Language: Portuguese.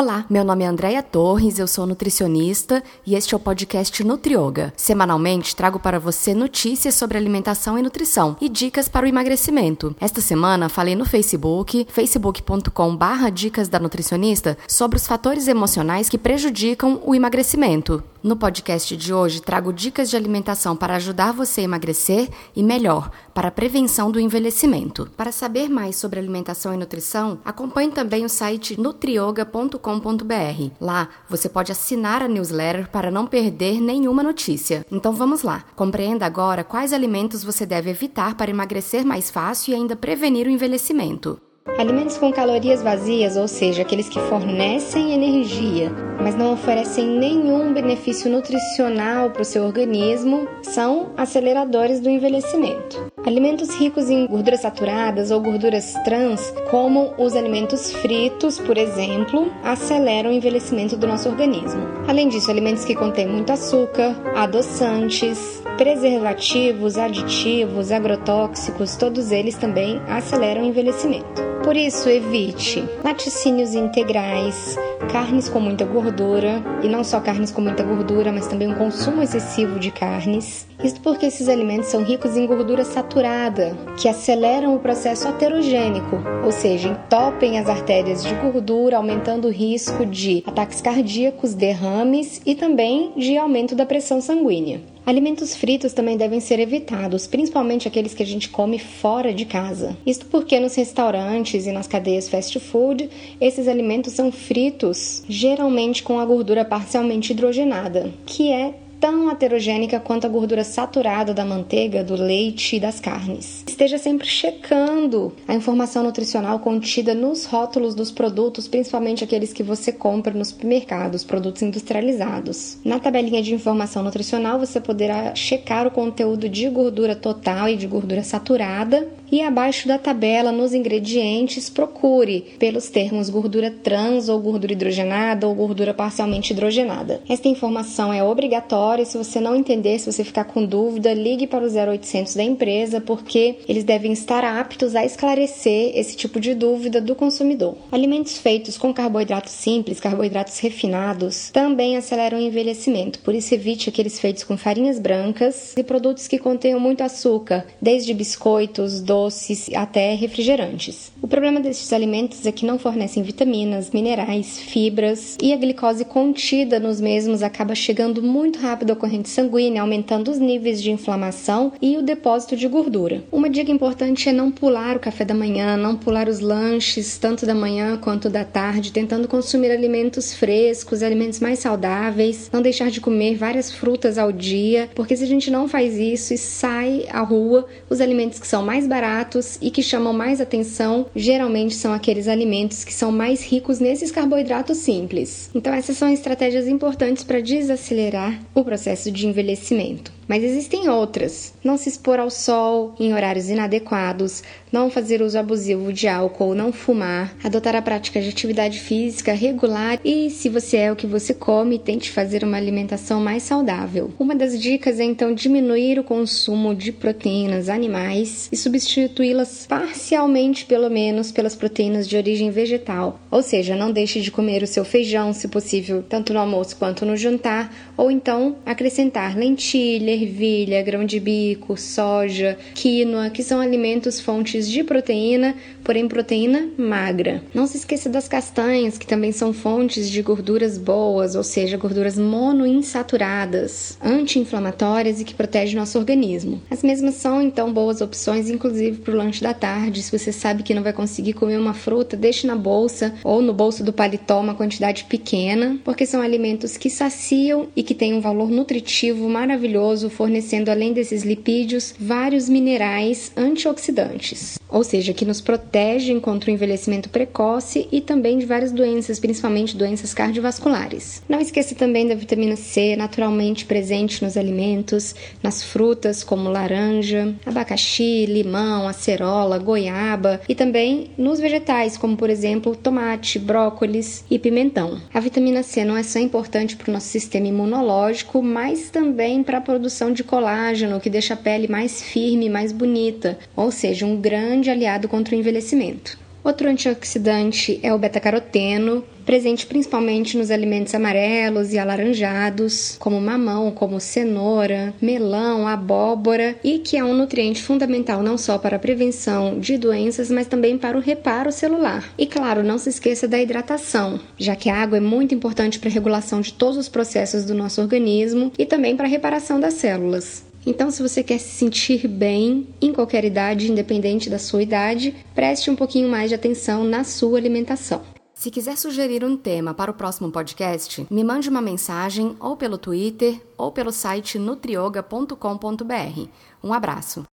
Olá, meu nome é Andréia Torres, eu sou nutricionista e este é o podcast Nutrioga. Semanalmente trago para você notícias sobre alimentação e nutrição e dicas para o emagrecimento. Esta semana falei no Facebook, facebook.com/barra dicas da nutricionista, sobre os fatores emocionais que prejudicam o emagrecimento. No podcast de hoje trago dicas de alimentação para ajudar você a emagrecer e melhor, para a prevenção do envelhecimento. Para saber mais sobre alimentação e nutrição, acompanhe também o site nutrioga.com Lá você pode assinar a newsletter para não perder nenhuma notícia. Então vamos lá. Compreenda agora quais alimentos você deve evitar para emagrecer mais fácil e ainda prevenir o envelhecimento. Alimentos com calorias vazias, ou seja, aqueles que fornecem energia, mas não oferecem nenhum benefício nutricional para o seu organismo, são aceleradores do envelhecimento. Alimentos ricos em gorduras saturadas ou gorduras trans, como os alimentos fritos, por exemplo, aceleram o envelhecimento do nosso organismo. Além disso, alimentos que contêm muito açúcar, adoçantes, preservativos, aditivos, agrotóxicos, todos eles também aceleram o envelhecimento. Por isso, evite laticínios integrais, carnes com muita gordura, e não só carnes com muita gordura, mas também um consumo excessivo de carnes. Isso porque esses alimentos são ricos em gordura saturada, que aceleram o processo aterogênico, ou seja, entopem as artérias de gordura, aumentando o risco de ataques cardíacos, derrames e também de aumento da pressão sanguínea. Alimentos fritos também devem ser evitados, principalmente aqueles que a gente come fora de casa. Isto porque nos restaurantes e nas cadeias fast food, esses alimentos são fritos, geralmente com a gordura parcialmente hidrogenada, que é tão heterogênica quanto a gordura saturada da manteiga, do leite e das carnes. Esteja sempre checando a informação nutricional contida nos rótulos dos produtos, principalmente aqueles que você compra nos supermercados, produtos industrializados. Na tabelinha de informação nutricional você poderá checar o conteúdo de gordura total e de gordura saturada e abaixo da tabela, nos ingredientes, procure pelos termos gordura trans ou gordura hidrogenada ou gordura parcialmente hidrogenada. Esta informação é obrigatória. Se você não entender, se você ficar com dúvida, ligue para o 0800 da empresa, porque eles devem estar aptos a esclarecer esse tipo de dúvida do consumidor. Alimentos feitos com carboidratos simples, carboidratos refinados, também aceleram o envelhecimento. Por isso, evite aqueles feitos com farinhas brancas e produtos que contenham muito açúcar, desde biscoitos, doces doces até refrigerantes. O problema desses alimentos é que não fornecem vitaminas, minerais, fibras e a glicose contida nos mesmos acaba chegando muito rápido à corrente sanguínea, aumentando os níveis de inflamação e o depósito de gordura. Uma dica importante é não pular o café da manhã, não pular os lanches, tanto da manhã quanto da tarde, tentando consumir alimentos frescos, alimentos mais saudáveis, não deixar de comer várias frutas ao dia, porque se a gente não faz isso e sai à rua, os alimentos que são mais baratos baratos e que chamam mais atenção geralmente são aqueles alimentos que são mais ricos nesses carboidratos simples. Então, essas são estratégias importantes para desacelerar o processo de envelhecimento. Mas existem outras. Não se expor ao sol em horários inadequados, não fazer uso abusivo de álcool, não fumar, adotar a prática de atividade física regular e, se você é o que você come, tente fazer uma alimentação mais saudável. Uma das dicas é então diminuir o consumo de proteínas animais e substituí-las parcialmente, pelo menos, pelas proteínas de origem vegetal. Ou seja, não deixe de comer o seu feijão, se possível, tanto no almoço quanto no jantar, ou então acrescentar lentilha, ervilha, grão de bico, soja, quinoa, que são alimentos fontes de proteína, porém proteína magra. Não se esqueça das castanhas, que também são fontes de gorduras boas, ou seja, gorduras monoinsaturadas, anti-inflamatórias e que protegem nosso organismo. As mesmas são então boas opções, inclusive para o lanche da tarde. Se você sabe que não vai conseguir comer uma fruta, deixe na bolsa ou no bolso do paletó uma quantidade pequena, porque são alimentos que saciam e que têm um valor nutritivo maravilhoso fornecendo além desses lipídios vários minerais antioxidantes, ou seja, que nos protegem contra o envelhecimento precoce e também de várias doenças, principalmente doenças cardiovasculares. Não esqueça também da vitamina C, naturalmente presente nos alimentos, nas frutas como laranja, abacaxi, limão, acerola, goiaba e também nos vegetais, como por exemplo tomate, brócolis e pimentão. A vitamina C não é só importante para o nosso sistema imunológico, mas também para a produção de colágeno, que deixa a pele mais firme mais bonita, ou seja, um grande aliado contra o envelhecimento. Outro antioxidante é o beta-caroteno, presente principalmente nos alimentos amarelos e alaranjados, como mamão, como cenoura, melão, abóbora, e que é um nutriente fundamental não só para a prevenção de doenças, mas também para o reparo celular. E claro, não se esqueça da hidratação, já que a água é muito importante para a regulação de todos os processos do nosso organismo e também para a reparação das células. Então, se você quer se sentir bem em qualquer idade, independente da sua idade, preste um pouquinho mais de atenção na sua alimentação. Se quiser sugerir um tema para o próximo podcast, me mande uma mensagem ou pelo Twitter ou pelo site nutrioga.com.br. Um abraço.